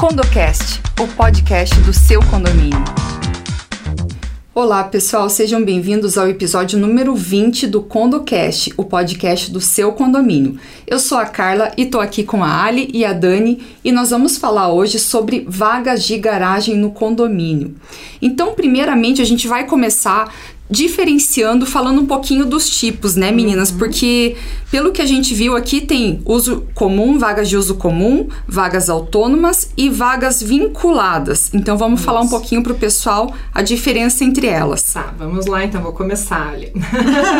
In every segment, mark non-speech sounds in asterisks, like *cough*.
CondoCast, o podcast do seu condomínio. Olá, pessoal, sejam bem-vindos ao episódio número 20 do CondoCast, o podcast do seu condomínio. Eu sou a Carla e tô aqui com a Ali e a Dani e nós vamos falar hoje sobre vagas de garagem no condomínio. Então, primeiramente, a gente vai começar diferenciando, falando um pouquinho dos tipos, né, meninas? Uhum. Porque, pelo que a gente viu aqui, tem uso comum, vagas de uso comum, vagas autônomas e vagas vinculadas. Então, vamos Isso. falar um pouquinho pro pessoal a diferença entre elas. Tá, vamos lá, então, vou começar ali.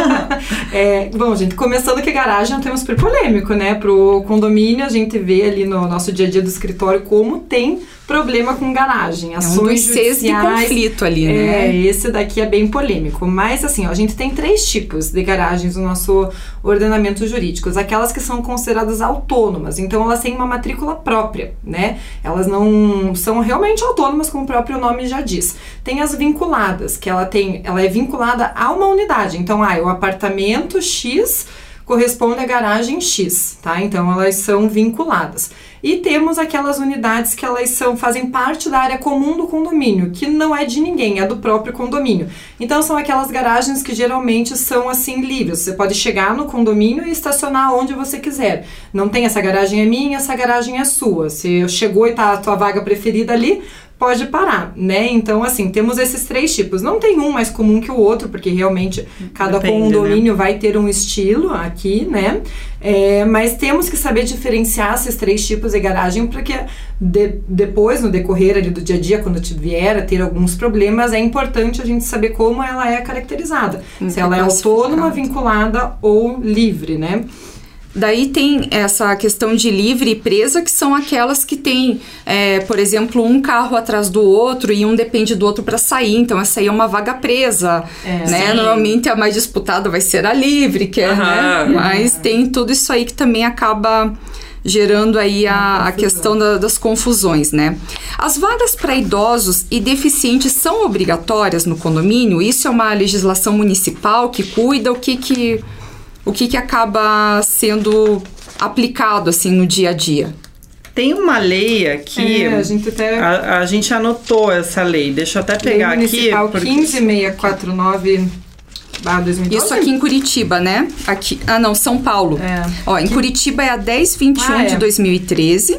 *laughs* é, bom, gente, começando que garagem é um tema super polêmico, né? Pro condomínio, a gente vê ali no nosso dia a dia do escritório como tem problema com garagem. Ações é um judiciais. de conflito ali, né? É, esse daqui é bem polêmico. Mas, assim, ó, a gente tem três tipos de garagens no nosso ordenamento jurídico. Aquelas que são consideradas autônomas. Então, elas têm uma matrícula própria, né? Elas não são realmente autônomas, como o próprio nome já diz. Tem as vinculadas, que ela tem, ela é vinculada a uma unidade. Então, ah, o apartamento X corresponde à garagem X, tá? Então, elas são vinculadas. E temos aquelas unidades que elas são fazem parte da área comum do condomínio, que não é de ninguém, é do próprio condomínio. Então são aquelas garagens que geralmente são assim livres. Você pode chegar no condomínio e estacionar onde você quiser. Não tem essa garagem é minha, essa garagem é sua. Se chegou e tá a tua vaga preferida ali, pode parar, né? Então, assim, temos esses três tipos. Não tem um mais comum que o outro, porque realmente cada Depende, condomínio né? vai ter um estilo aqui, né? É, mas temos que saber diferenciar esses três tipos de garagem, porque de, depois, no decorrer ali do dia a dia, quando vier a ter alguns problemas, é importante a gente saber como ela é caracterizada. se ela é autônoma, vinculada ou livre, né? Daí tem essa questão de livre e presa, que são aquelas que tem, é, por exemplo, um carro atrás do outro e um depende do outro para sair. Então, essa aí é uma vaga presa, é, né? Sim. Normalmente a mais disputada vai ser a livre, que é, né? Mas tem tudo isso aí que também acaba gerando aí a, a questão da, das confusões, né? As vagas para idosos e deficientes são obrigatórias no condomínio? Isso é uma legislação municipal que cuida? O que que o que, que acaba sendo aplicado assim no dia a dia? Tem uma lei aqui. É, a, gente até... a, a, gente anotou essa lei. Deixa eu até pegar lei aqui. Porque... 15649 Isso aqui em Curitiba, né? Aqui, ah, não, São Paulo. É. Ó, em Curitiba é a 1021 ah, é. de 2013.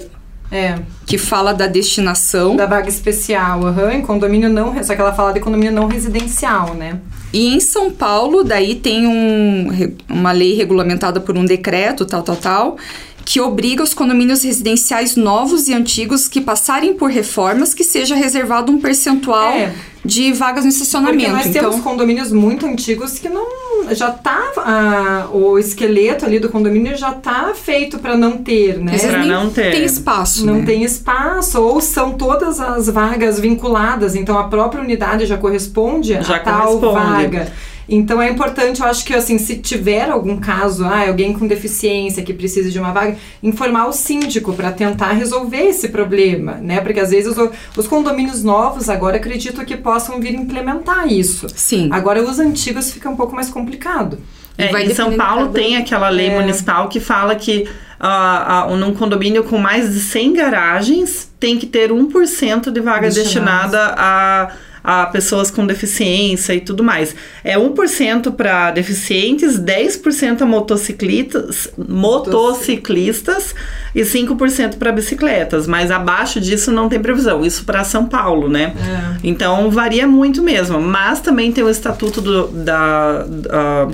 É. Que fala da destinação. Da vaga especial, uhum, em condomínio não. Só que ela fala de condomínio não residencial, né? E em São Paulo, daí tem um, uma lei regulamentada por um decreto, tal, tal, tal, que obriga os condomínios residenciais novos e antigos que passarem por reformas que seja reservado um percentual é. de vagas no estacionamento. Porque nós então, temos condomínios muito antigos que não já tá ah, o esqueleto ali do condomínio já tá feito para não ter, né? Para não ter. Tem espaço, Não né? tem espaço ou são todas as vagas vinculadas, então a própria unidade já corresponde já a tal vaga. Então é importante, eu acho que assim, se tiver algum caso, ah, alguém com deficiência que precise de uma vaga, informar o síndico para tentar resolver esse problema, né? Porque às vezes os, os, condomínios novos agora acredito que possam vir implementar isso. Sim. Agora os antigos fica um pouco mais complicado. É, em São Paulo tem aquela lei é. municipal que fala que uh, uh, num condomínio com mais de 100 garagens tem que ter 1% de vaga destinada a a pessoas com deficiência e tudo mais. É 1% para deficientes, 10% a motociclistas, motociclistas e 5% para bicicletas, mas abaixo disso não tem previsão. Isso para São Paulo, né? É. Então varia muito mesmo. Mas também tem o estatuto do, da, da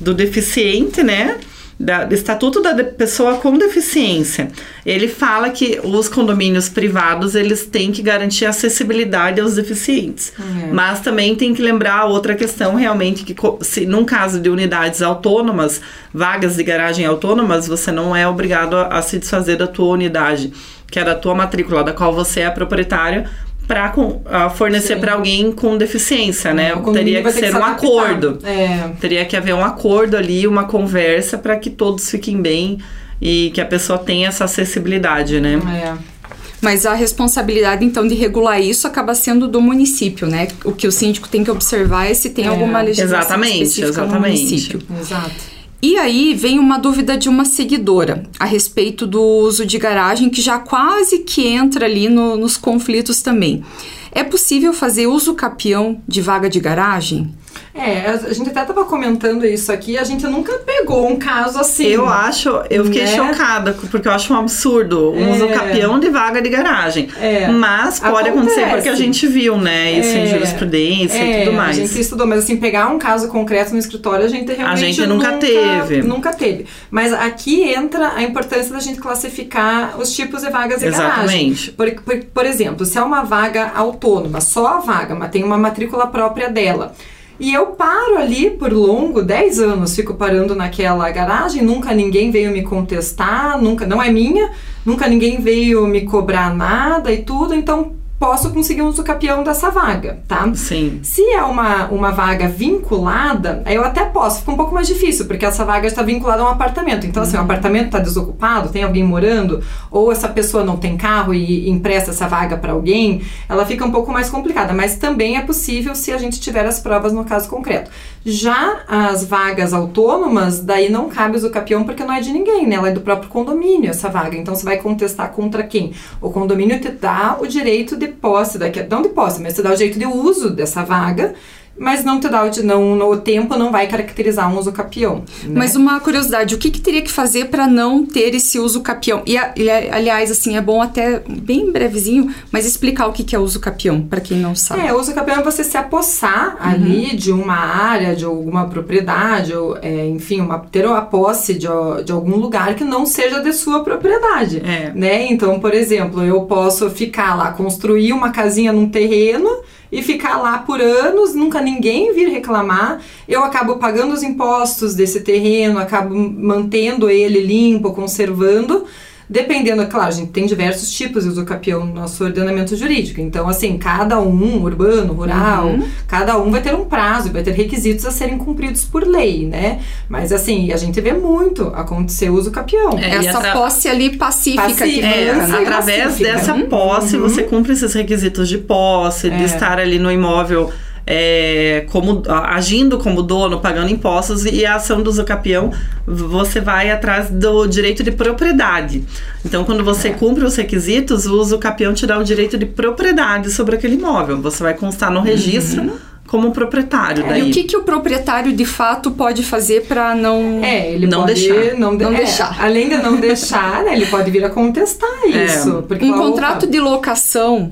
do deficiente, né? Da, do Estatuto da Pessoa com Deficiência. Ele fala que os condomínios privados eles têm que garantir acessibilidade aos deficientes. Uhum. Mas também tem que lembrar outra questão realmente que se num caso de unidades autônomas, vagas de garagem autônomas, você não é obrigado a, a se desfazer da tua unidade, que é da tua matrícula, da qual você é proprietário, para uh, fornecer para alguém com deficiência, né? Teria que ser que um acordo. É. Teria que haver um acordo ali, uma conversa para que todos fiquem bem e que a pessoa tenha essa acessibilidade, né? É. Mas a responsabilidade, então, de regular isso acaba sendo do município, né? O que o síndico tem que observar é se tem é. alguma legislação exatamente, específica exatamente. no município. Exato. E aí vem uma dúvida de uma seguidora a respeito do uso de garagem, que já quase que entra ali no, nos conflitos também. É possível fazer uso capião de vaga de garagem? É, a gente até tava comentando isso aqui, a gente nunca pegou um caso assim. Eu acho, eu fiquei né? chocada, porque eu acho um absurdo um é. capião de vaga de garagem. É. Mas pode Acontece. acontecer porque a gente viu, né, isso é. em jurisprudência é. e tudo mais. A gente estudou, mas assim, pegar um caso concreto no escritório, a gente realmente A gente nunca, nunca teve. Nunca teve. Mas aqui entra a importância da gente classificar os tipos de vagas de Exatamente. garagem. Por, por, por exemplo, se é uma vaga autônoma, só a vaga, mas tem uma matrícula própria dela e eu paro ali por longo, 10 anos, fico parando naquela garagem, nunca ninguém veio me contestar, nunca, não é minha, nunca ninguém veio me cobrar nada e tudo, então posso conseguir um usucapião dessa vaga, tá? Sim. Se é uma, uma vaga vinculada, aí eu até posso, fica um pouco mais difícil, porque essa vaga está vinculada a um apartamento. Então, assim, o uhum. apartamento está desocupado, tem alguém morando, ou essa pessoa não tem carro e empresta essa vaga para alguém, ela fica um pouco mais complicada. Mas também é possível se a gente tiver as provas no caso concreto. Já as vagas autônomas, daí não cabe o usucapião porque não é de ninguém, né? Ela é do próprio condomínio, essa vaga. Então, você vai contestar contra quem? O condomínio te dá o direito de posse, daqui, não de posse, mas te dá o direito de uso dessa vaga mas não te dá o, não, no tempo não vai caracterizar um uso capião. Né? Mas uma curiosidade, o que, que teria que fazer para não ter esse uso capião? E, e, aliás, assim, é bom até bem brevezinho, mas explicar o que, que é uso capião para quem não sabe. É, uso capião é você se apossar uhum. ali de uma área, de alguma propriedade, ou, é, enfim, uma, ter a posse de, de algum lugar que não seja de sua propriedade, é. né? Então, por exemplo, eu posso ficar lá construir uma casinha num terreno e ficar lá por anos, nunca ninguém vir reclamar. Eu acabo pagando os impostos desse terreno, acabo mantendo ele limpo, conservando Dependendo, é claro, a gente tem diversos tipos de usucapião no nosso ordenamento jurídico. Então, assim, cada um, urbano, rural, uhum. cada um vai ter um prazo, vai ter requisitos a serem cumpridos por lei, né? Mas, assim, a gente vê muito acontecer uso capião. É, Essa atra... posse ali pacífica. pacífica que é, através pacífica. dessa posse, uhum. você cumpre esses requisitos de posse, é. de estar ali no imóvel é, como agindo como dono, pagando impostos e a ação do usucapião, você vai atrás do direito de propriedade. Então, quando você cumpre os requisitos, o usucapião te dá o direito de propriedade sobre aquele imóvel. Você vai constar no registro. Uhum como proprietário. É, daí. E o que, que o proprietário de fato pode fazer para não É, ele não pode deixar. Não, de, não é, deixar. Além de não deixar, né, ele pode vir a contestar *laughs* é. isso. um contrato de locação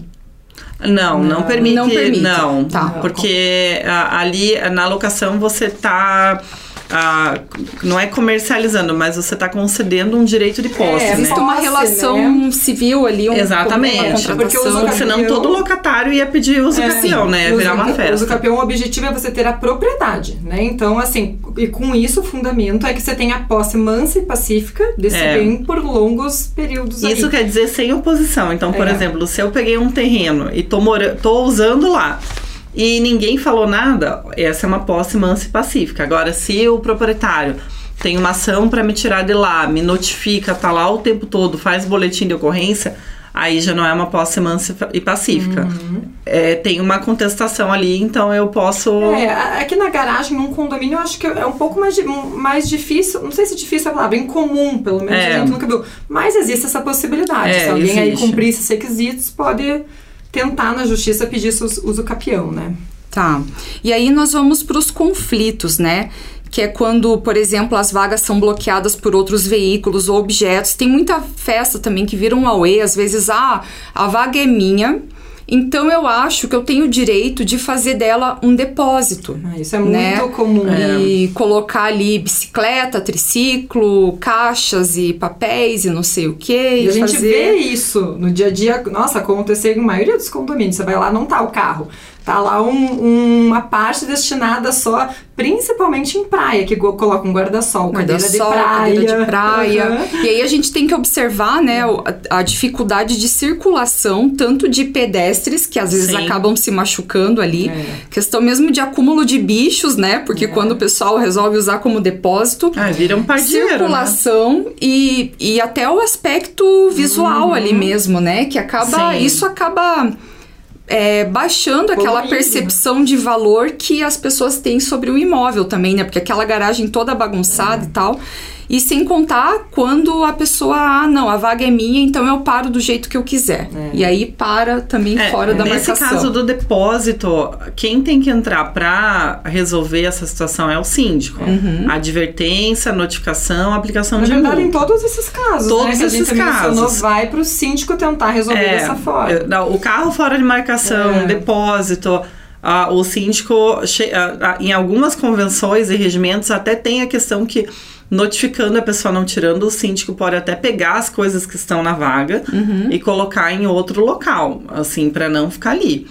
não, não, permite. Não permite. Não, tá. porque ali na locação você está a, não é comercializando, mas você está concedendo um direito de posse. É, existe né? uma relação né? civil ali. Um, Exatamente. Porque o senão todo locatário ia pedir uso é, capião, né? Ia virar uma festa. O uso capião, o objetivo é você ter a propriedade, né? Então, assim, e com isso o fundamento é que você tem a posse mansa e pacífica desse é. bem por longos períodos. Isso quer dizer sem oposição. Então, por é. exemplo, se eu peguei um terreno e tô, mora tô usando lá e ninguém falou nada, essa é uma posse mansa e pacífica. Agora, se o proprietário tem uma ação para me tirar de lá, me notifica, tá lá o tempo todo, faz boletim de ocorrência, aí já não é uma posse mansa e pacífica. Uhum. É, tem uma contestação ali, então eu posso. É, aqui na garagem, num condomínio, eu acho que é um pouco mais, mais difícil, não sei se difícil é a palavra, incomum, pelo menos é. a gente nunca viu. Mas existe essa possibilidade. É, se alguém existe. aí cumprir esses requisitos, pode tentar na justiça pedir uso capião, né? Tá. E aí nós vamos para os conflitos, né? Que é quando, por exemplo, as vagas são bloqueadas por outros veículos ou objetos. Tem muita festa também que vira um auê, às vezes, ah, a vaga é minha, então eu acho que eu tenho o direito de fazer dela um depósito. Ah, isso é né? muito comum. E é. colocar ali bicicleta, triciclo, caixas e papéis e não sei o que. E, a gente vê isso no dia a dia. Nossa, acontecer em maioria dos condomínios. Você vai lá, não tá o carro. Tá lá um, uma parte destinada só, principalmente em praia, que coloca um guarda-sol, guarda cadeira de praia. Cadeira de praia. Uhum. E aí a gente tem que observar, né, a, a, dificuldade de circulação, tanto de pedestres, que às vezes Sim. acabam se machucando ali, é. questão mesmo de acúmulo de bichos, né, porque é. quando o pessoal resolve usar como depósito. Ah, vira um pardieiro, né? Circulação né? e, e até o aspecto visual uhum. ali mesmo, né, que acaba. Sim. Isso acaba é, baixando aquela percepção de valor que as pessoas têm sobre o imóvel também, né? Porque aquela garagem toda bagunçada é. e tal. E sem contar quando a pessoa, ah, não, a vaga é minha, então eu paro do jeito que eu quiser. É. E aí para também é, fora da nesse marcação. Nesse caso do depósito, quem tem que entrar para resolver essa situação é o síndico. Uhum. Advertência, notificação, aplicação Na de verdade, multa. em todos esses casos, todos né, esses casos. vai para o síndico tentar resolver é, dessa forma. O carro fora de marcação, é. depósito... Uh, o síndico, em algumas convenções e regimentos, até tem a questão que notificando a pessoa não tirando, o síndico pode até pegar as coisas que estão na vaga uhum. e colocar em outro local, assim, para não ficar ali.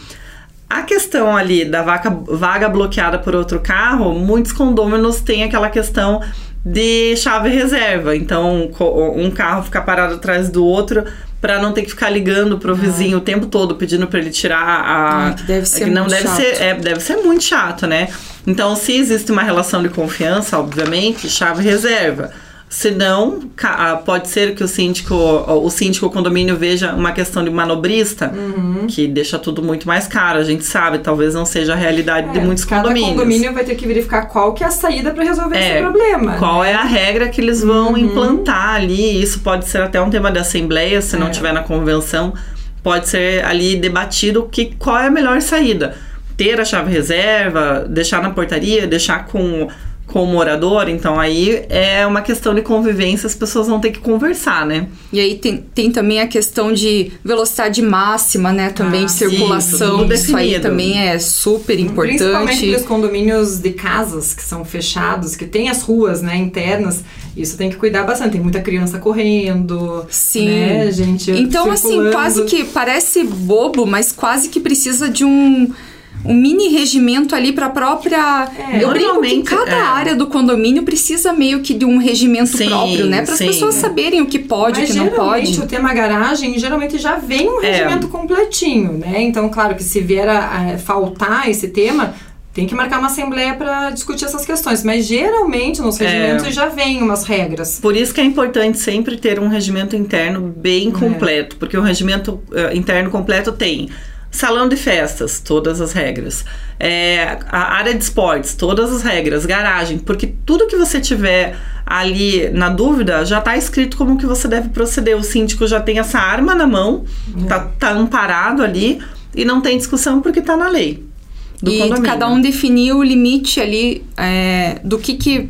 A questão ali da vaca, vaga bloqueada por outro carro, muitos condôminos têm aquela questão de chave reserva. Então, um carro fica parado atrás do outro para não ter que ficar ligando pro vizinho o tempo todo pedindo para ele tirar a Ai, que deve ser que não deve chato. ser é, deve ser muito chato, né? Então, se existe uma relação de confiança, obviamente, chave reserva. Se não, ah, pode ser que o síndico, o síndico o condomínio veja uma questão de manobrista, uhum. que deixa tudo muito mais caro. A gente sabe, talvez não seja a realidade é, de muitos cada condomínios. Condomínio vai ter que verificar qual que é a saída para resolver é, esse problema. Qual né? é a regra que eles vão uhum. implantar ali. Isso pode ser até um tema de assembleia, se é. não tiver na convenção. Pode ser ali debatido que, qual é a melhor saída. Ter a chave reserva, deixar na portaria, deixar com com o morador, então aí é uma questão de convivência, as pessoas vão ter que conversar, né? E aí tem, tem também a questão de velocidade máxima, né? Também ah, de circulação, isso, isso aí também é super importante. Principalmente nos condomínios de casas que são fechados, que tem as ruas, né, internas, isso tem que cuidar bastante. Tem muita criança correndo, Sim. né, gente? Então, circulando. assim, quase que parece bobo, mas quase que precisa de um um mini regimento ali para a própria. É, eu brinco que cada é. área do condomínio precisa meio que de um regimento sim, próprio, né? Para as pessoas saberem o que pode, e o que não pode. o tema garagem geralmente já vem um é. regimento completinho, né? Então, claro que se vier a, a faltar esse tema, tem que marcar uma assembleia para discutir essas questões, mas geralmente nos é. regimentos é. já vem umas regras. Por isso que é importante sempre ter um regimento interno bem é. completo, é. porque o regimento uh, interno completo tem Salão de festas, todas as regras. É, a área de esportes, todas as regras. Garagem, porque tudo que você tiver ali na dúvida já está escrito como que você deve proceder. O síndico já tem essa arma na mão, uhum. tá, amparado ali e não tem discussão porque está na lei. e condomínio. cada um definir o limite ali é, do que, que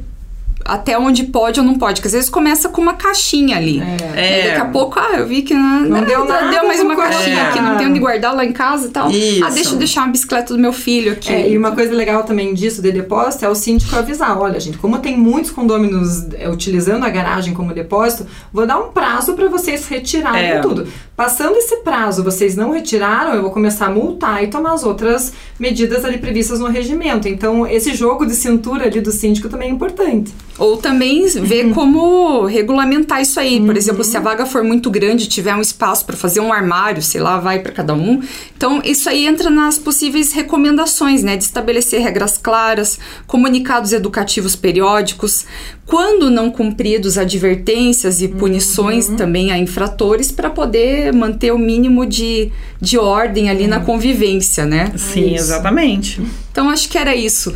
até onde pode ou não pode. Porque às vezes começa com uma caixinha ali. É. Daqui a pouco, ah, eu vi que não, não deu nada. Deu mais uma caixinha é. aqui, não tem onde guardar lá em casa e tal. Isso. Ah, deixa eu deixar uma bicicleta do meu filho aqui. É, e uma coisa legal também disso de depósito é o síndico avisar: olha, gente, como tem muitos condôminos é, utilizando a garagem como depósito, vou dar um prazo para vocês retirarem é. tudo. Passando esse prazo, vocês não retiraram, eu vou começar a multar e tomar as outras medidas ali previstas no regimento. Então, esse jogo de cintura ali do síndico também é importante. Ou também ver uhum. como regulamentar isso aí. Por uhum. exemplo, se a vaga for muito grande, tiver um espaço para fazer um armário, sei lá, vai para cada um. Então, isso aí entra nas possíveis recomendações, né? De estabelecer regras claras, comunicados educativos periódicos, quando não cumpridos, advertências e punições uhum. também a infratores para poder manter o mínimo de, de ordem ali uhum. na convivência, né? Sim, é exatamente. Então, acho que era isso.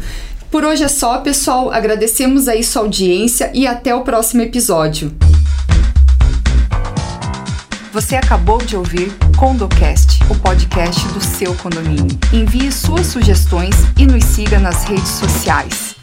Por hoje é só, pessoal. Agradecemos aí sua audiência e até o próximo episódio. Você acabou de ouvir CondoCast, o podcast do seu condomínio. Envie suas sugestões e nos siga nas redes sociais.